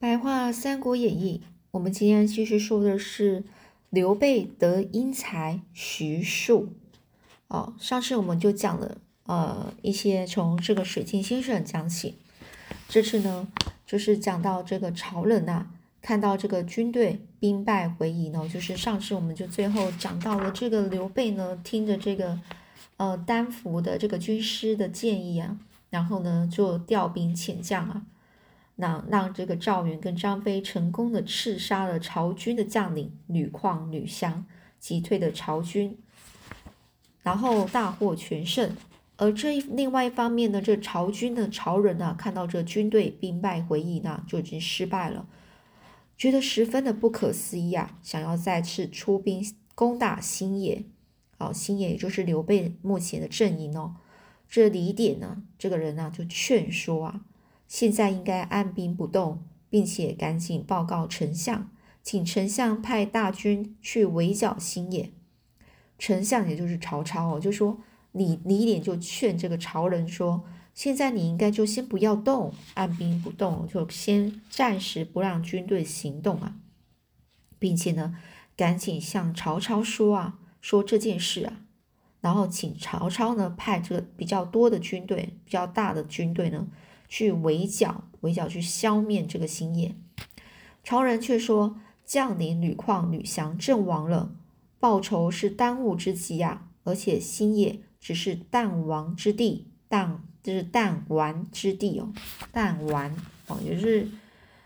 白话《三国演义》，我们今天继续说的是刘备得英才徐庶。哦，上次我们就讲了呃一些从这个水镜先生讲起，这次呢就是讲到这个曹仁呐，看到这个军队兵败回营呢，就是上次我们就最后讲到了这个刘备呢，听着这个呃丹福的这个军师的建议啊，然后呢就调兵遣将啊。那让这个赵云跟张飞成功的刺杀了曹军的将领吕旷、吕翔，击退了曹军，然后大获全胜。而这一另外一方面呢，这曹军的曹仁啊，看到这军队兵败回营呢，就已经失败了，觉得十分的不可思议啊，想要再次出兵攻打新野。好，新野也就是刘备目前的阵营哦。这李典呢，这个人呢，就劝说啊。现在应该按兵不动，并且赶紧报告丞相，请丞相派大军去围剿新野。丞相也就是曹操哦，就说李李典就劝这个曹仁说：现在你应该就先不要动，按兵不动，就先暂时不让军队行动啊，并且呢，赶紧向曹操说啊，说这件事啊，然后请曹操呢派这个比较多的军队，比较大的军队呢。去围剿，围剿去消灭这个新野。曹仁却说：“将领吕旷、吕翔阵亡了，报仇是当务之急呀！而且新野只是弹丸之地，弹就是弹丸之地哦，弹丸哦，也就是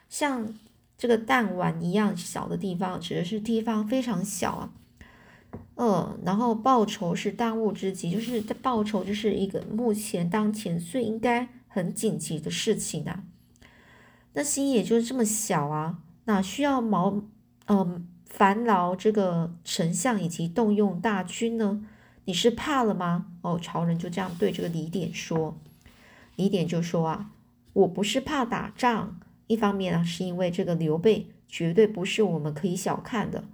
像这个弹丸一样小的地方，指的是地方非常小啊。呃，然后报仇是当务之急，就是在报仇就是一个目前当前最应该。”很紧急的事情啊，那心也就这么小啊，哪需要毛嗯烦劳这个丞相以及动用大军呢？你是怕了吗？哦，曹仁就这样对这个李典说。李典就说啊，我不是怕打仗，一方面啊是因为这个刘备绝对不是我们可以小看的，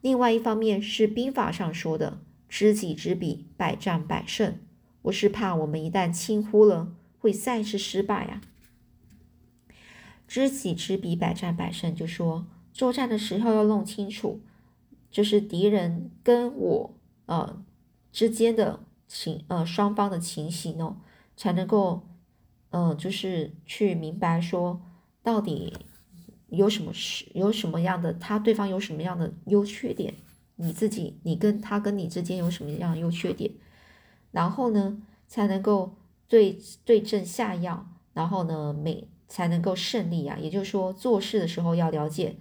另外一方面是兵法上说的知己知彼，百战百胜。我是怕我们一旦轻忽了。会赛事失败呀！知己知彼，百战百胜。就说作战的时候要弄清楚，就是敌人跟我呃之间的情呃双方的情形哦，才能够呃就是去明白说到底有什么是有什么样的他对方有什么样的优缺点，你自己你跟他跟你之间有什么样的优缺点，然后呢才能够。对对症下药，然后呢，每才能够胜利啊。也就是说，做事的时候要了解，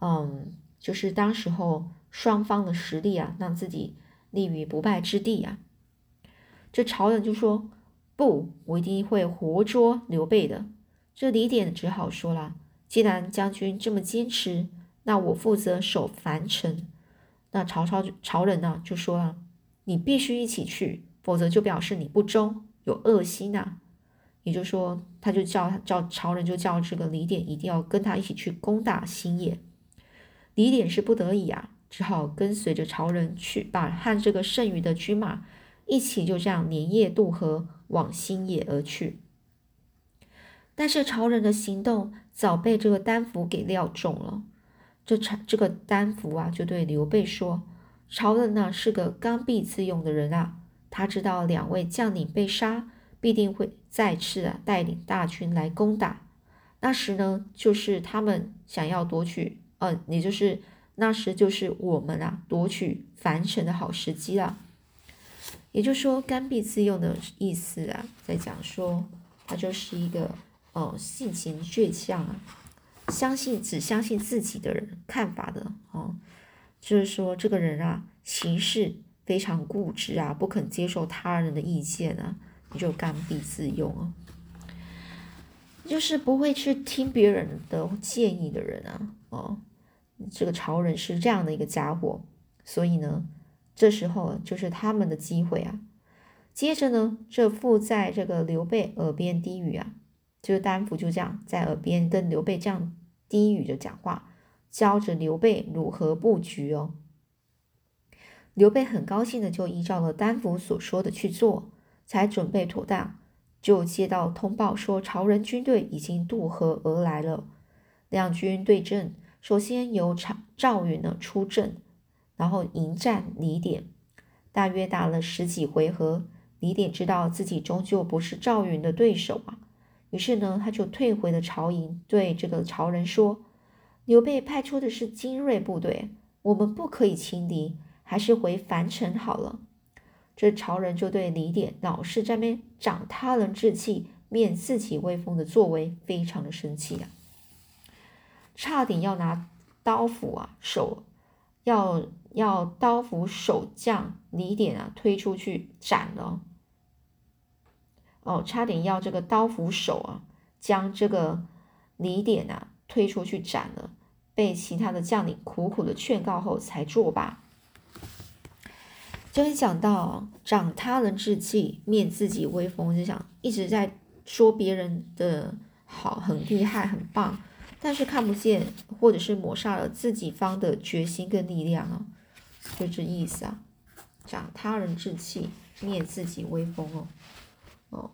嗯，就是当时候双方的实力啊，让自己立于不败之地啊。这曹仁就说：“不，我一定会活捉刘备的。”这李典只好说了：“既然将军这么坚持，那我负责守樊城。”那曹操曹仁呢就说了：“你必须一起去，否则就表示你不忠。”有恶心呐，也就是说，他就叫叫曹仁，就叫这个李典一定要跟他一起去攻打新野。李典是不得已啊，只好跟随着曹仁去，把和这个剩余的军马一起就这样连夜渡河往新野而去。但是曹仁的行动早被这个丹福给料中了，这曹这个丹福啊，就对刘备说：“曹仁呢是个刚愎自用的人啊。”他知道两位将领被杀，必定会再次啊带领大军来攻打。那时呢，就是他们想要夺取，呃，也就是那时就是我们啊夺取樊城的好时机了。也就是说，刚愎自用的意思啊，在讲说他就是一个哦性情倔强啊，相信只相信自己的人看法的哦，就是说这个人啊行事。非常固执啊，不肯接受他人的意见啊，你就刚愎自用啊，就是不会去听别人的建议的人啊，哦，这个曹仁是这样的一个家伙，所以呢，这时候就是他们的机会啊。接着呢，这附在这个刘备耳边低语啊，就是丹福就这样在耳边跟刘备这样低语着讲话，教着刘备如何布局哦。刘备很高兴的就依照了丹伏所说的去做，才准备妥当，就接到通报说曹仁军队已经渡河而来了。两军对阵，首先由赵赵云呢出阵，然后迎战李典。大约打了十几回合，李典知道自己终究不是赵云的对手啊，于是呢，他就退回了曹营，对这个曹仁说：“刘备派出的是精锐部队，我们不可以轻敌，还是回樊城好了。”这曹仁就对李典老是在那长他人志气、灭自己威风的作为非常的生气啊，差点要拿刀斧啊手要。要刀斧手将李典啊推出去斩了，哦，差点要这个刀斧手啊将这个李典啊推出去斩了，被其他的将领苦苦的劝告后才作罢。这里讲到长他人志气，灭自己威风，就想一直在说别人的好，很厉害，很棒，但是看不见或者是抹杀了自己方的决心跟力量啊。就这意思啊，长他人志气，灭自己威风哦，哦，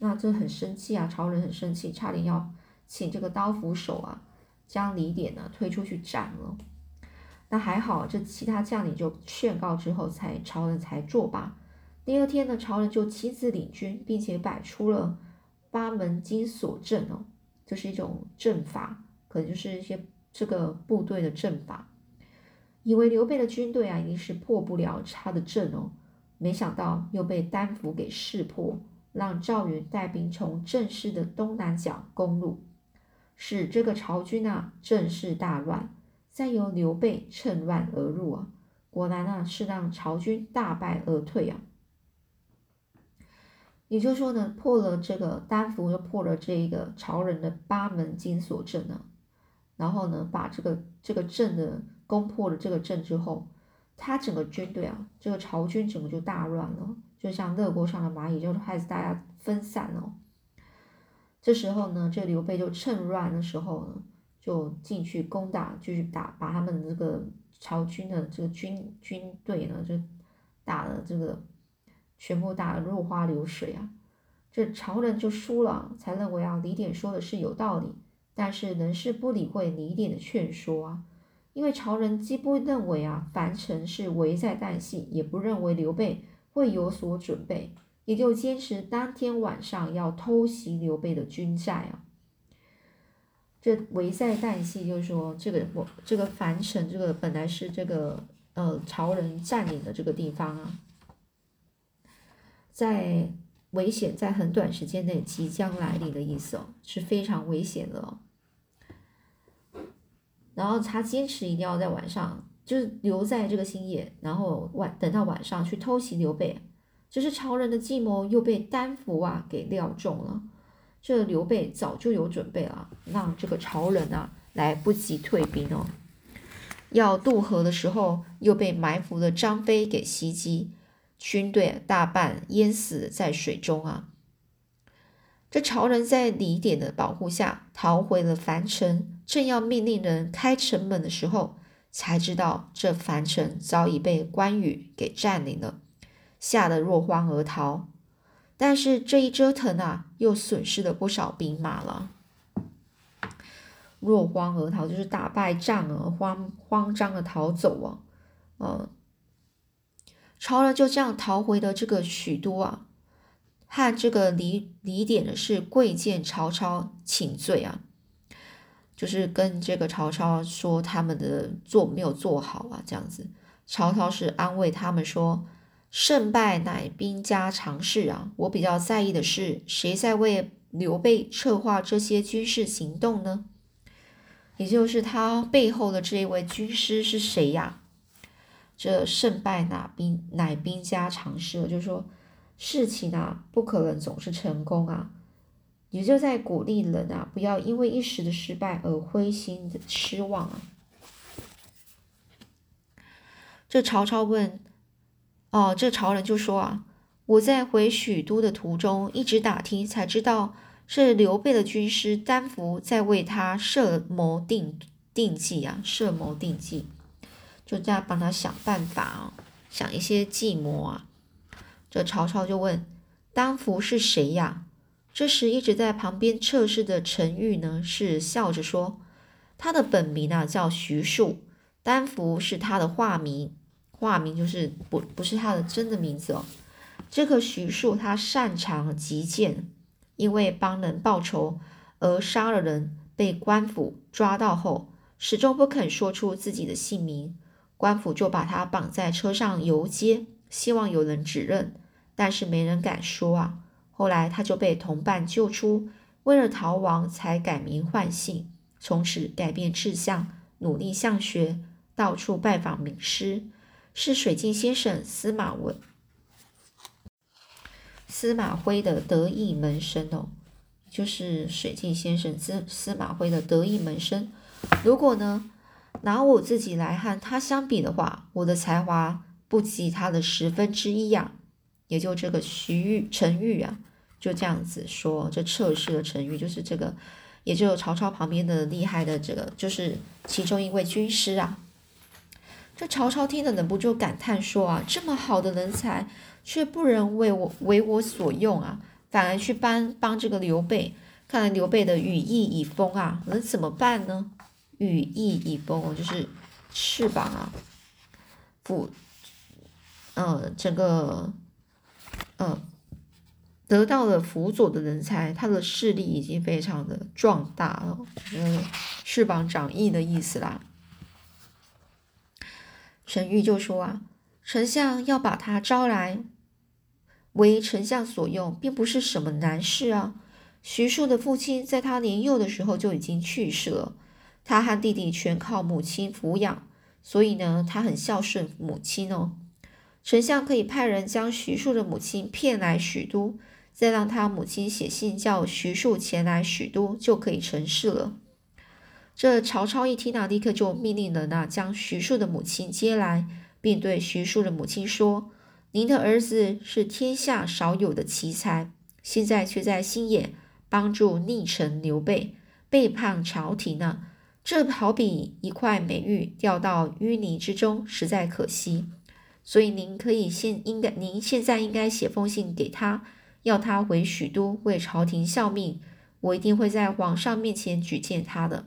那这很生气啊，曹仁很生气，差点要请这个刀斧手啊，将李典呢推出去斩了。那还好，这其他将领就劝告之后，才曹仁才作罢。第二天呢，曹仁就亲自领军，并且摆出了八门金锁阵哦，这是一种阵法，可能就是一些这个部队的阵法。以为刘备的军队啊，一定是破不了他的阵哦，没想到又被丹伏给识破，让赵云带兵从阵势的东南角攻入，使这个曹军啊阵势大乱，再由刘备趁乱而入啊，果然啊是让曹军大败而退啊。也就是说呢，破了这个丹伏，又破了这一个曹人的八门金锁阵呢，然后呢，把这个这个阵的。攻破了这个阵之后，他整个军队啊，这个曹军整个就大乱了，就像热锅上的蚂蚁，就是害死大家分散了。这时候呢，这刘备就趁乱的时候呢，就进去攻打，继续打，把他们这个曹军的这个军军队呢，就打了这个全部打得落花流水啊。这曹仁就输了，才认为啊，李典说的是有道理，但是仍是不理会李典的劝说啊。因为曹仁既不认为啊樊城是危在旦夕，也不认为刘备会有所准备，也就坚持当天晚上要偷袭刘备的军寨啊。这危在旦夕，就是说这个我这个樊城，这个本来是这个呃曹仁占领的这个地方啊，在危险在很短时间内即将来临的意思哦，是非常危险的。然后他坚持一定要在晚上，就是留在这个新野，然后晚等到晚上去偷袭刘备。这是曹仁的计谋又被丹伏啊给料中了。这刘备早就有准备了，让这个曹仁啊来不及退兵哦。要渡河的时候，又被埋伏的张飞给袭击，军队大半淹死在水中啊。这曹仁在李典的保护下逃回了樊城。正要命令人开城门的时候，才知道这樊城早已被关羽给占领了，吓得落荒而逃。但是这一折腾啊，又损失了不少兵马了。落荒而逃就是打败仗而慌慌张的逃走啊，呃，曹仁就这样逃回了这个许都啊，和这个李李典的是跪见曹操请罪啊。就是跟这个曹操说他们的做没有做好啊，这样子，曹操是安慰他们说，胜败乃兵家常事啊，我比较在意的是谁在为刘备策划这些军事行动呢？也就是他背后的这一位军师是谁呀？这胜败乃兵乃兵家常事，就是说事情啊不可能总是成功啊。也就在鼓励人啊，不要因为一时的失败而灰心的失望啊。这曹操问，哦，这曹仁就说啊，我在回许都的途中，一直打听，才知道是刘备的军师丹伏在为他设谋定定计啊，设谋定计，就在帮他想办法啊，想一些计谋啊。这曹操就问，丹伏是谁呀？这时，一直在旁边测试的陈玉呢，是笑着说：“他的本名啊叫徐庶，丹福是他的化名，化名就是不不是他的真的名字哦。这个徐庶他擅长击剑，因为帮人报仇而杀了人，被官府抓到后，始终不肯说出自己的姓名，官府就把他绑在车上游街，希望有人指认，但是没人敢说啊。后来他就被同伴救出，为了逃亡才改名换姓。从此改变志向，努力向学，到处拜访名师，是水镜先生司马文、司马徽的得意门生哦，就是水镜先生司司马徽的得意门生。如果呢，拿我自己来和他相比的话，我的才华不及他的十分之一呀。也就这个徐玉陈玉啊，就这样子说，这测试的陈玉就是这个。也就曹操旁边的厉害的这个，就是其中一位军师啊。这曹操听了忍不住感叹说啊：“这么好的人才，却不能为我为我所用啊，反而去帮帮这个刘备。看来刘备的羽翼已丰啊，能怎么办呢？羽翼已丰，就是翅膀啊，不，嗯，整个，嗯。”得到了辅佐的人才，他的势力已经非常的壮大了，嗯，翅膀长翼的意思啦。陈玉就说啊，丞相要把他招来为丞相所用，并不是什么难事啊。徐庶的父亲在他年幼的时候就已经去世了，他和弟弟全靠母亲抚养，所以呢，他很孝顺母亲哦。丞相可以派人将徐庶的母亲骗来许都。再让他母亲写信叫徐庶前来许都，就可以成事了。这曹操一听啊，立刻就命令人啊，将徐庶的母亲接来，并对徐庶的母亲说：“您的儿子是天下少有的奇才，现在却在新野帮助逆臣刘备背叛朝廷呢。这好比一块美玉掉到淤泥之中，实在可惜。所以您可以现应该，您现在应该写封信给他。”要他回许都为朝廷效命，我一定会在皇上面前举荐他的。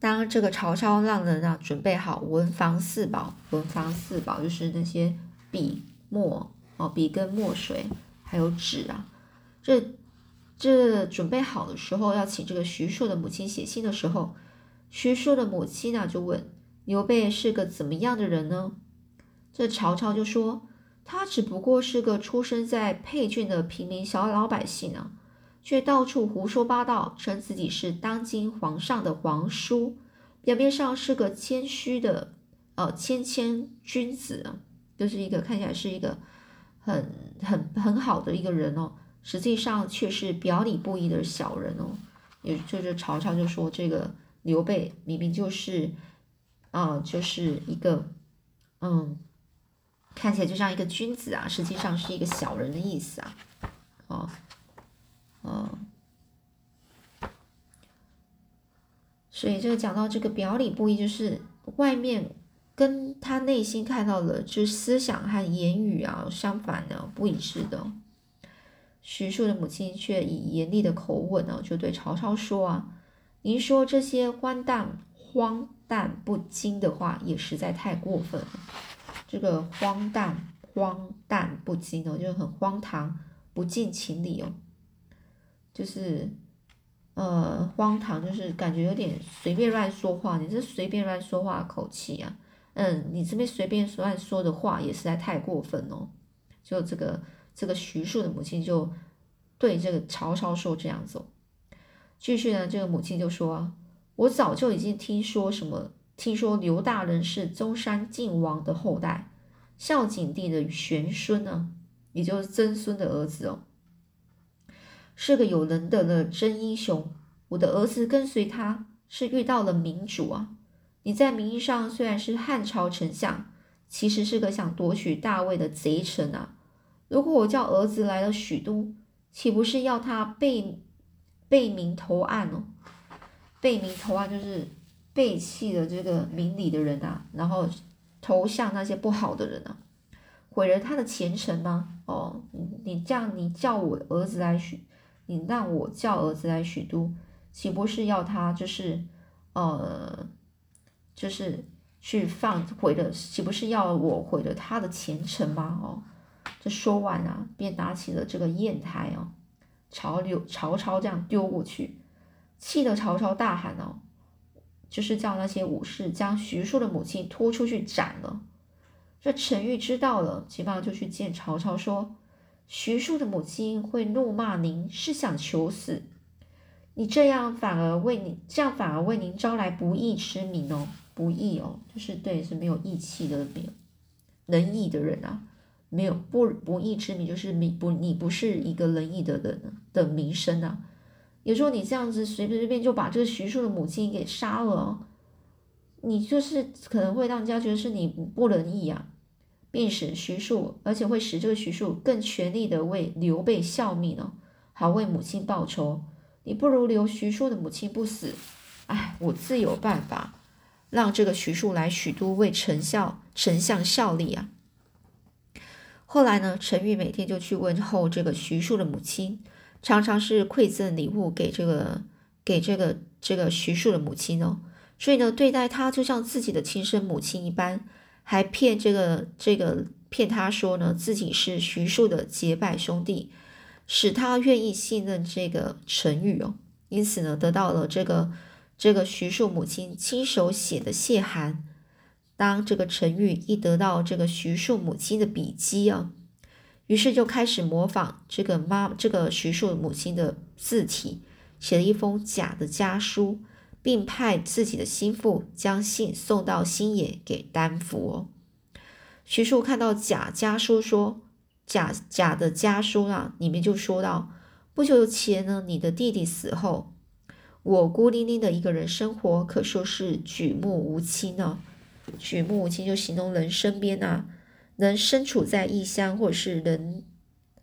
当这个曹操让人啊准备好文房四宝，文房四宝就是那些笔墨哦，笔跟墨水还有纸啊。这这准备好的时候，要请这个徐庶的母亲写信的时候，徐庶的母亲呢就问刘备是个怎么样的人呢？这曹操就说。他只不过是个出生在沛郡的平民小老百姓啊，却到处胡说八道，称自己是当今皇上的皇叔，表面上是个谦虚的呃谦谦君子啊，就是一个看起来是一个很很很好的一个人哦，实际上却是表里不一的小人哦。也就是曹操就说这个刘备明明就是啊，就是一个嗯。看起来就像一个君子啊，实际上是一个小人的意思啊，哦，哦，所以这个讲到这个表里不一，就是外面跟他内心看到的，就是思想和言语啊相反的不一致的。徐庶的母亲却以严厉的口吻呢，就对曹操说啊：“您说这些荒诞、荒诞不经的话，也实在太过分了。”这个荒诞、荒诞不经哦，就很荒唐、不近情理哦，就是呃荒唐，就是感觉有点随便乱说话。你这随便乱说话口气啊，嗯，你这边随便乱说的话也实在太过分哦。就这个这个徐庶的母亲就对这个曹操说这样子。继续呢，这个母亲就说：“我早就已经听说什么。”听说刘大人是中山靖王的后代，孝景帝的玄孙呢，也就是曾孙的儿子哦，是个有能德的真英雄。我的儿子跟随他是遇到了明主啊。你在名义上虽然是汉朝丞相，其实是个想夺取大位的贼臣啊。如果我叫儿子来了许都，岂不是要他背背名投案哦？背名投案就是。背弃了这个明理的人啊，然后投向那些不好的人啊，毁了他的前程吗？哦，你这样，你叫我儿子来许，你让我叫儿子来许都，岂不是要他就是呃，就是去放毁了，岂不是要我毁了他的前程吗？哦，这说完啊，便拿起了这个砚台哦，朝刘曹操这样丢过去，气得曹操大喊哦，就是叫那些武士将徐庶的母亲拖出去斩了。这陈玉知道了，急忙就去见曹操，说：“徐庶的母亲会怒骂您，是想求死。你这样反而为你这样反而为您招来不义之名哦，不义哦，就是对是没有义气的，没有仁义的人啊，没有不不义之名，就是你不你不是一个仁义的人的名声啊。有时候你这样子随随便便就把这个徐庶的母亲给杀了。”你就是可能会让人家觉得是你不仁义啊，并使徐庶，而且会使这个徐庶更全力的为刘备效命呢，好为母亲报仇。你不如留徐庶的母亲不死，哎，我自有办法让这个徐庶来许都为丞相丞相效力啊。后来呢，陈玉每天就去问候这个徐庶的母亲，常常是馈赠礼物给这个给这个这个徐庶的母亲哦。所以呢，对待他就像自己的亲生母亲一般，还骗这个这个骗他说呢自己是徐庶的结拜兄弟，使他愿意信任这个陈玉哦。因此呢，得到了这个这个徐庶母亲亲手写的谢函。当这个陈玉一得到这个徐庶母亲的笔迹啊，于是就开始模仿这个妈这个徐庶母亲的字体，写了一封假的家书。并派自己的心腹将信送到新野给丹佛。徐庶看到贾家书，说：“贾贾的家书啊，里面就说到，不久前呢，你的弟弟死后，我孤零零的一个人生活，可说是举目无亲呢。举目无亲就形容人身边啊，能身处在异乡或者是人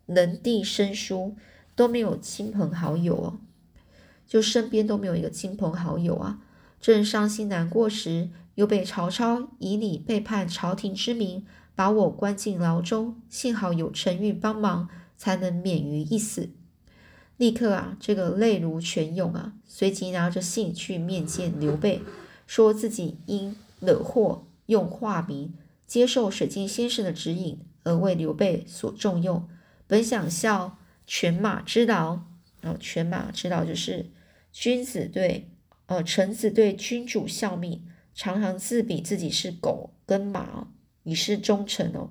人地生疏，都没有亲朋好友哦。”就身边都没有一个亲朋好友啊！正伤心难过时，又被曹操以你背叛朝廷之名，把我关进牢中。幸好有陈玉帮忙，才能免于一死。立刻啊，这个泪如泉涌啊！随即拿着信去面见刘备，说自己因惹祸，用化名接受水镜先生的指引，而为刘备所重用。本想效犬马之劳，然后，犬马之劳就是。君子对，呃，臣子对君主效命，常常自比自己是狗跟马，以示忠诚哦。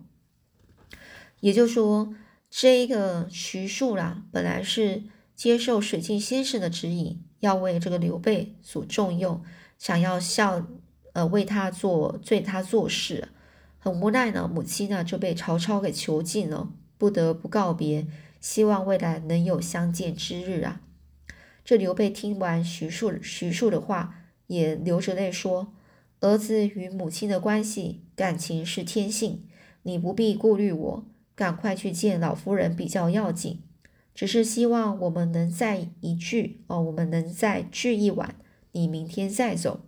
也就是说，这个徐庶啦，本来是接受水镜先生的指引，要为这个刘备所重用，想要效，呃，为他做，为他做事，很无奈呢。母亲呢就被曹操给囚禁了，不得不告别，希望未来能有相见之日啊。这刘备听完徐庶徐庶的话，也流着泪说：“儿子与母亲的关系感情是天性，你不必顾虑我，赶快去见老夫人比较要紧。只是希望我们能再一聚哦，我们能再聚一晚。你明天再走。”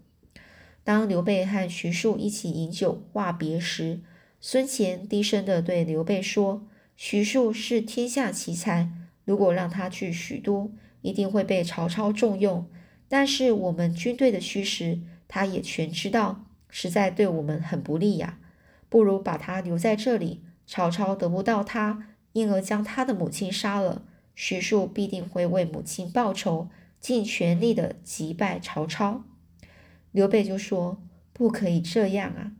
当刘备和徐庶一起饮酒话别时，孙乾低声的对刘备说：“徐庶是天下奇才，如果让他去许都。”一定会被曹操重用，但是我们军队的虚实，他也全知道，实在对我们很不利呀。不如把他留在这里，曹操得不到他，因而将他的母亲杀了。徐庶必定会为母亲报仇，尽全力的击败曹操。刘备就说：“不可以这样啊！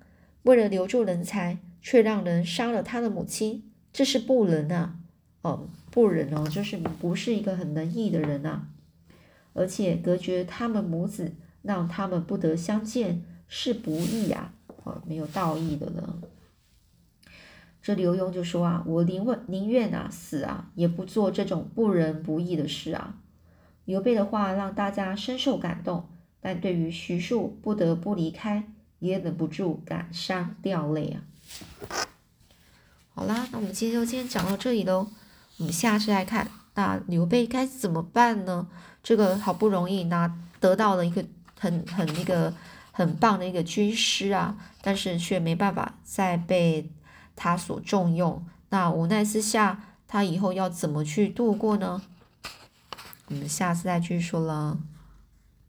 为了留住人才，却让人杀了他的母亲，这是不能啊！”哦。不仁哦，就是不是一个很仁义的人呐，而且隔绝他们母子，让他们不得相见，是不义呀，哦，没有道义的呢。这刘墉就说啊，我宁愿宁愿啊死啊，也不做这种不仁不义的事啊。刘备的话让大家深受感动，但对于徐庶不得不离开，也忍不住感伤掉泪啊。好啦，那我们今天就先讲到这里喽。我们下次再看，那刘备该怎么办呢？这个好不容易拿得到了一个很很那个很棒的一个军师啊，但是却没办法再被他所重用。那无奈之下，他以后要怎么去度过呢？我们下次再继续说了。